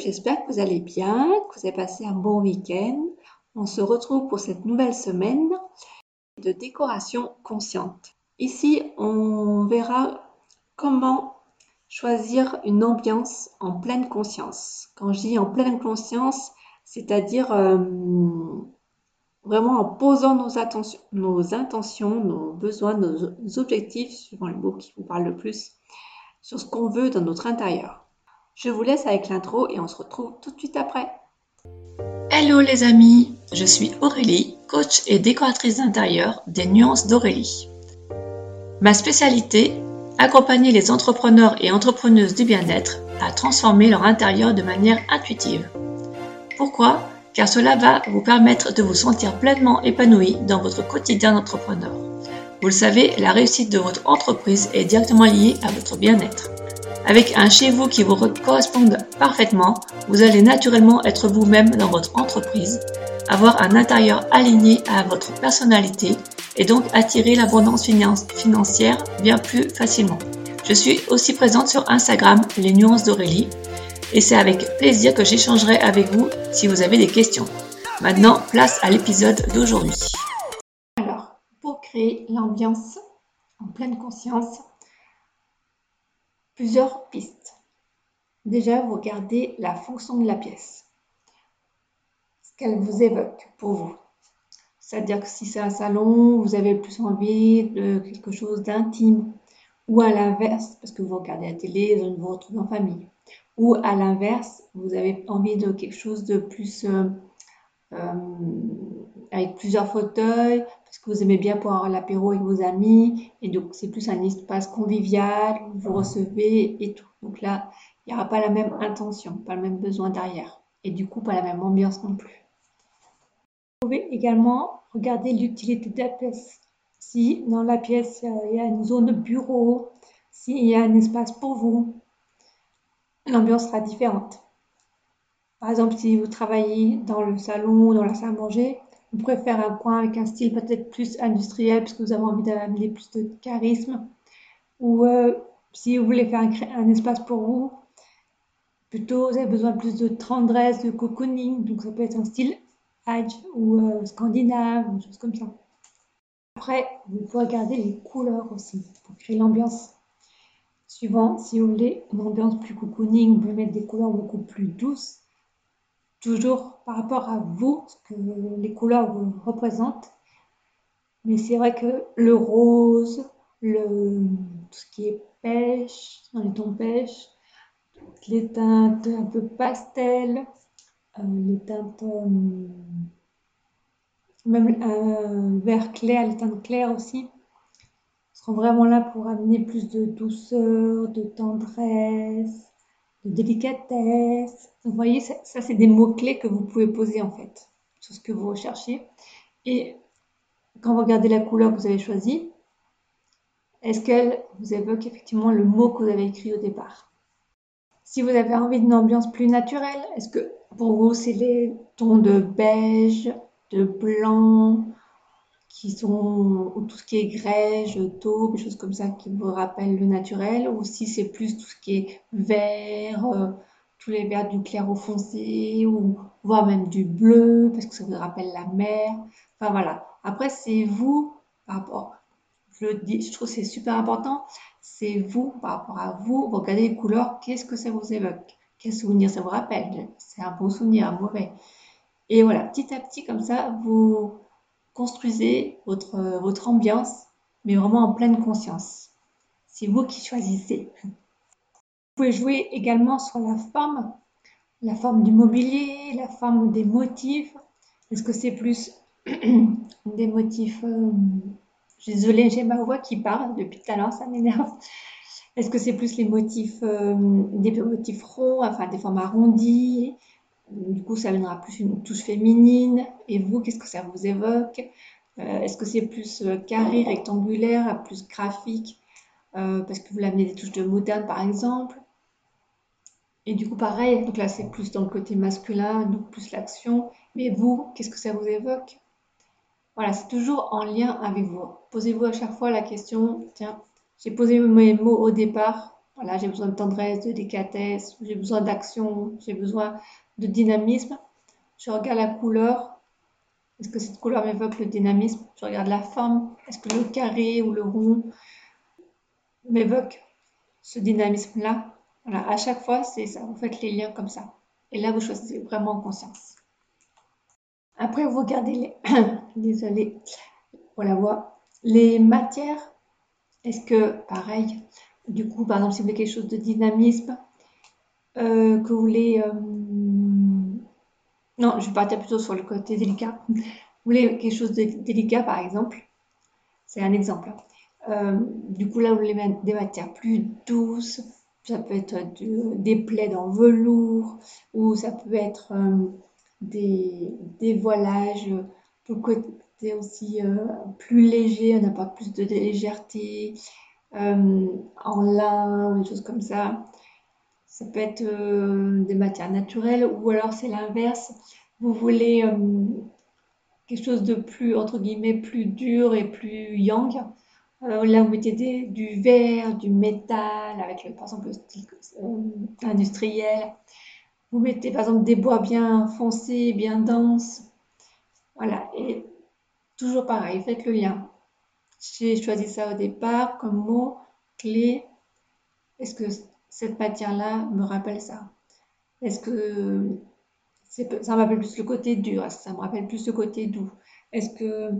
j'espère que vous allez bien, que vous avez passé un bon week-end. On se retrouve pour cette nouvelle semaine de décoration consciente. Ici, on verra comment choisir une ambiance en pleine conscience. Quand je dis en pleine conscience, c'est-à-dire euh, vraiment en posant nos, nos intentions, nos besoins, nos objectifs, suivant le mot qui vous parle le plus, sur ce qu'on veut dans notre intérieur. Je vous laisse avec l'intro et on se retrouve tout de suite après. Hello les amis, je suis Aurélie, coach et décoratrice d'intérieur des Nuances d'Aurélie. Ma spécialité, accompagner les entrepreneurs et entrepreneuses du bien-être à transformer leur intérieur de manière intuitive. Pourquoi? Car cela va vous permettre de vous sentir pleinement épanoui dans votre quotidien d'entrepreneur. Vous le savez, la réussite de votre entreprise est directement liée à votre bien-être. Avec un chez vous qui vous corresponde parfaitement, vous allez naturellement être vous-même dans votre entreprise, avoir un intérieur aligné à votre personnalité et donc attirer l'abondance financière bien plus facilement. Je suis aussi présente sur Instagram, les nuances d'Aurélie, et c'est avec plaisir que j'échangerai avec vous si vous avez des questions. Maintenant, place à l'épisode d'aujourd'hui. Alors, pour créer l'ambiance en pleine conscience, plusieurs pistes. Déjà, vous regardez la fonction de la pièce, ce qu'elle vous évoque pour vous. C'est-à-dire que si c'est un salon, vous avez plus envie de quelque chose d'intime, ou à l'inverse, parce que vous regardez la télé, vous vous retrouvez en famille, ou à l'inverse, vous avez envie de quelque chose de plus euh, euh, avec plusieurs fauteuils, parce que vous aimez bien pouvoir l'apéro avec vos amis, et donc c'est plus un espace convivial, vous recevez et tout. Donc là, il n'y aura pas la même intention, pas le même besoin derrière, et du coup pas la même ambiance non plus. Vous pouvez également regarder l'utilité de la pièce. Si dans la pièce il y a une zone bureau, s'il y a un espace pour vous, l'ambiance sera différente. Par exemple, si vous travaillez dans le salon, dans la salle à manger, vous pourrez faire un coin avec un style peut-être plus industriel parce que vous avez envie d'amener plus de charisme. Ou euh, si vous voulez faire un, espace pour vous, plutôt vous avez besoin plus de tendresse, de cocooning. Donc ça peut être un style Age ou euh, scandinave, ou choses comme ça. Après, vous pouvez regarder les couleurs aussi pour créer l'ambiance. Suivant, si vous voulez une ambiance plus cocooning, vous pouvez mettre des couleurs beaucoup plus douces toujours par rapport à vous, ce que les couleurs vous représentent. Mais c'est vrai que le rose, le, tout ce qui est pêche, dans les tons pêche, les teintes un peu pastel, euh, les teintes euh, même un vert clair, les teintes claires aussi, seront vraiment là pour amener plus de douceur, de tendresse, de délicatesse. Vous voyez, ça, c'est des mots-clés que vous pouvez poser en fait sur ce que vous recherchez. Et quand vous regardez la couleur que vous avez choisie, est-ce qu'elle vous évoque effectivement le mot que vous avez écrit au départ? Si vous avez envie d'une ambiance plus naturelle, est-ce que pour vous c'est les tons de beige, de blanc, qui sont tout ce qui est grège, taupe, des choses comme ça qui vous rappellent le naturel, ou si c'est plus tout ce qui est vert, euh, tous les verts du clair au foncé, ou voire même du bleu, parce que ça vous rappelle la mer. Enfin voilà. Après, c'est vous, par rapport, je le dis, je trouve c'est super important, c'est vous, par rapport à vous, vous regardez les couleurs, qu'est-ce que ça vous évoque? Quel souvenir ça vous rappelle? C'est un bon souvenir, un mauvais. Et voilà, petit à petit, comme ça, vous construisez votre, ambiance, mais vraiment en pleine conscience. C'est vous qui choisissez. Vous pouvez jouer également sur la forme, la forme du mobilier, la forme des motifs. Est-ce que c'est plus des motifs... Euh, désolée, j'ai ma voix qui parle depuis tout à l'heure, ça m'énerve. Est-ce que c'est plus les motifs, euh, des motifs ronds, enfin des formes arrondies, du coup, ça viendra plus une touche féminine. Et vous, qu'est-ce que ça vous évoque? Euh, Est-ce que c'est plus euh, carré, rectangulaire, plus graphique? Euh, Parce que vous l'amenez des touches de moderne, par exemple. Et du coup, pareil, donc là, c'est plus dans le côté masculin, donc plus l'action. Mais vous, qu'est-ce que ça vous évoque? Voilà, c'est toujours en lien avec vous. Posez-vous à chaque fois la question, tiens, j'ai posé mes mots au départ, voilà, j'ai besoin de tendresse, de délicatesse, j'ai besoin d'action, j'ai besoin dynamisme. Je regarde la couleur. Est-ce que cette couleur m'évoque le dynamisme? Je regarde la forme. Est-ce que le carré ou le rond m'évoque ce dynamisme-là? Voilà, à chaque fois, c'est ça. Vous faites les liens comme ça. Et là, vous choisissez vraiment en conscience. Après, vous regardez les... Désolée pour la. Les matières. Est-ce que, pareil, du coup, par exemple, si vous voulez quelque chose de dynamisme, euh, que vous voulez... Euh, non, je partir plutôt sur le côté délicat. Vous voulez quelque chose de délicat, par exemple? C'est un exemple. Euh, du coup, là, vous voulez des matières plus douces. Ça peut être des plaids en velours ou ça peut être des, des voilages pour le côté aussi plus léger, on apporte plus de légèreté. Euh, en lin ou des choses comme ça. Ça peut être euh, des matières naturelles ou alors c'est l'inverse. Vous voulez euh, quelque chose de plus, entre guillemets, plus dur et plus yang. là, vous mettez du verre, du métal, avec par exemple le style industriel. Vous mettez par exemple des bois bien foncés, bien denses. Voilà, et toujours pareil, faites le lien. J'ai choisi ça au départ comme mot clé. Est-ce que cette matière-là me rappelle ça. Est-ce que ça me rappelle plus le côté dur ça me rappelle plus le côté doux? Est-ce que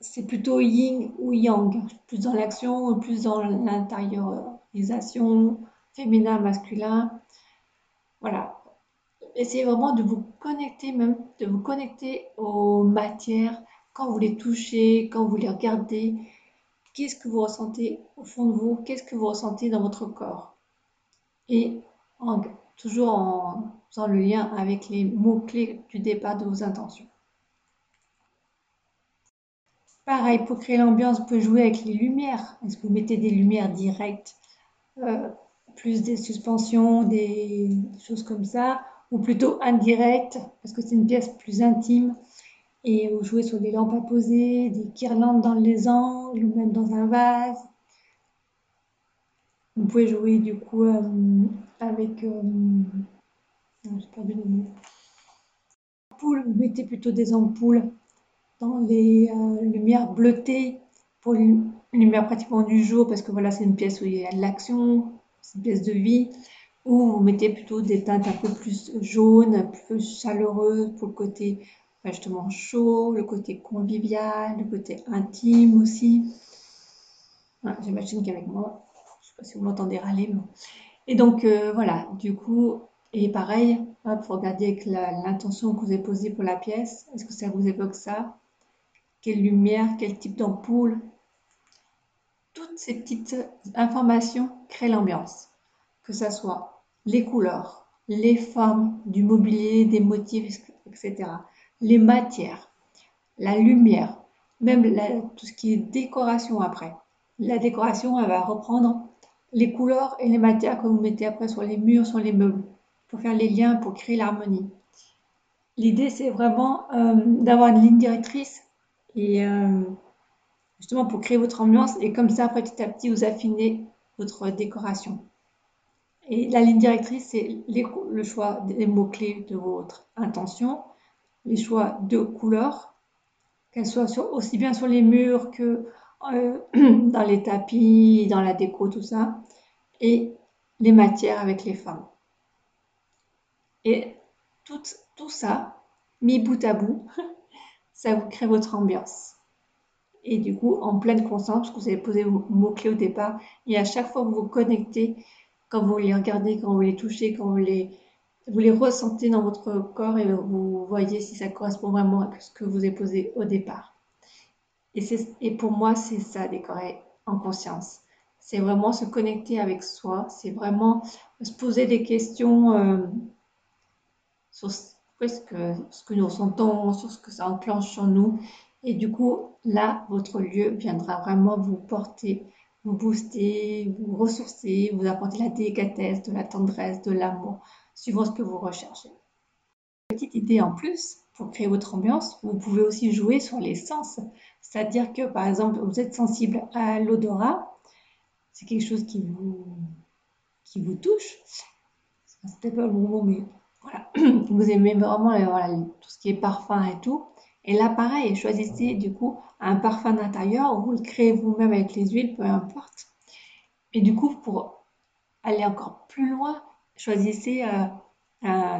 c'est plutôt yin ou yang? Plus dans l'action ou plus dans l'intériorisation Féminin, masculin. Voilà. Essayez vraiment de vous connecter même, de vous connecter aux matières quand vous les touchez, quand vous les regardez, qu'est-ce que vous ressentez au fond de vous, qu'est-ce que vous ressentez dans votre corps? Et toujours en faisant le lien avec les mots-clés du départ de vos intentions. Pareil, pour créer l'ambiance, vous pouvez jouer avec les lumières. Est-ce que vous mettez des lumières directes, euh, plus des suspensions, des choses comme ça, ou plutôt indirectes, parce que c'est une pièce plus intime et vous jouez sur des lampes à poser, des guirlandes dans les angles ou même dans un vase. Vous pouvez jouer du coup euh, avec. Euh, j'ai perdu le mot. Ampoules, vous mettez plutôt des ampoules dans les euh, lumières bleutées pour les lumières pratiquement du jour parce que voilà, c'est une pièce où il y a de l'action, c'est une pièce de vie. Ou vous mettez plutôt des teintes un peu plus jaunes, plus chaleureuses pour le côté justement chaud, le côté convivial, le côté intime aussi. J'imagine qu'avec moi, sais pas si vous m'entendez râler. Et donc euh, voilà, du coup, et pareil, pour regarder avec l'intention que vous avez posée pour la pièce, est-ce que ça vous évoque ça? Quelle lumière, quel type d'ampoule? Toutes ces petites informations créent l'ambiance, que ce soit les couleurs, les formes du mobilier, des motifs, etc les matières, la lumière, même tout ce qui est décoration après. La décoration, elle va reprendre les couleurs et les matières que vous mettez après sur les murs, sur les meubles, pour faire les liens, pour créer l'harmonie. L'idée, c'est vraiment euh, d'avoir une ligne directrice et euh, justement pour créer votre ambiance et comme ça, petit à petit, vous affinez votre décoration. Et la ligne directrice, c'est le choix des mots-clés de votre intention, les choix de couleurs, qu'elles soient aussi bien sur les murs que euh, dans les tapis, dans la déco, tout ça, et les matières avec les femmes. Et tout, ça, mis bout à bout, ça vous crée votre ambiance. Et du coup, en pleine conscience, parce que vous avez posé vos mots-clés au départ, et à chaque fois que vous vous connectez, quand vous les regardez, quand vous les touchez, quand vous les vous les ressentez dans votre corps et vous voyez si ça correspond vraiment à ce que vous avez posé au départ. Et, pour moi, c'est ça, décorer en conscience. C'est vraiment se connecter avec soi, c'est vraiment se poser des questions euh, sur ce que, ce que nous ressentons, sur ce que ça enclenche sur nous. Et du coup, là, votre lieu viendra vraiment vous porter, vous booster, vous ressourcer, vous apporter la délicatesse, de la tendresse, de l'amour, suivant ce que vous recherchez. Petite idée en plus, pour créer votre ambiance, vous pouvez aussi jouer sur les sens. C'est-à-dire que, par exemple, vous êtes sensible à l'odorat, c'est quelque chose qui vous qui vous touche. C'était pas le bon mot, mais voilà. Vous aimez vraiment voilà, tout ce qui est parfum et tout. Et là, pareil, choisissez du coup un parfum d'intérieur, vous le créez vous-même avec les huiles, peu importe. Et du coup, pour aller encore plus loin, choisissez euh,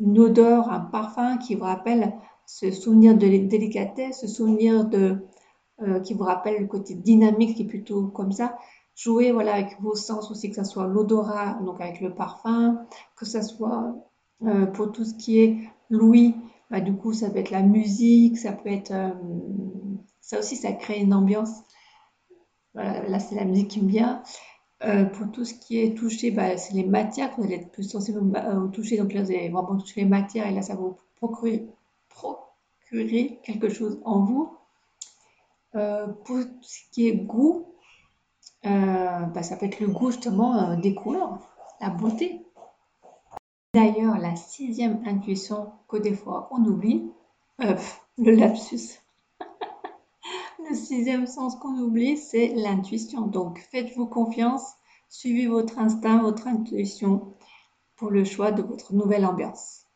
une odeur, un parfum qui vous rappelle ce souvenir de délicatesse, ce souvenir de, euh, qui vous rappelle le côté dynamique qui est plutôt comme ça. Jouez voilà, avec vos sens aussi, que ce soit l'odorat, donc avec le parfum, que ce soit euh, pour tout ce qui est l'ouïe, bah, du coup, ça peut être la musique, ça peut être. Euh, ça aussi, ça crée une ambiance. Voilà, là, c'est la musique qui me vient. Euh, pour tout ce qui est touché, bah, c'est les matières, vous allez être plus sensible au toucher. Donc là, vous allez vraiment toucher les matières et là, ça va vous procurer, quelque chose en vous. Euh, pour ce qui est goût, bah, ça peut être le goût justement des couleurs, la beauté. D'ailleurs, la sixième intuition que des fois on oublie, euh, le lapsus. Le sixième sens qu'on oublie, c'est l'intuition. Donc faites-vous confiance, suivez votre instinct, votre intuition pour le choix de votre nouvelle ambiance.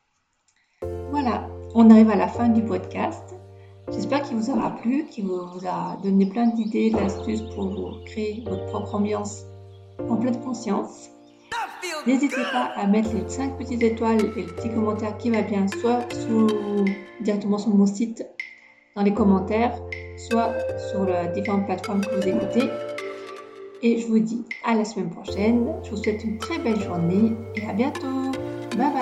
Voilà, on arrive à la fin du podcast. J'espère qu'il vous aura plu, qu'il vous a donné plein d'idées, d'astuces pour vous créer votre propre ambiance en pleine conscience. N'hésitez pas à mettre les 5 petites étoiles et le petit commentaire qui va bien, soit directement sur mon site dans les commentaires, soit sur les différentes plateformes que vous écoutez. Et je vous dis à la semaine prochaine. Je vous souhaite une très belle journée et à bientôt. Bye bye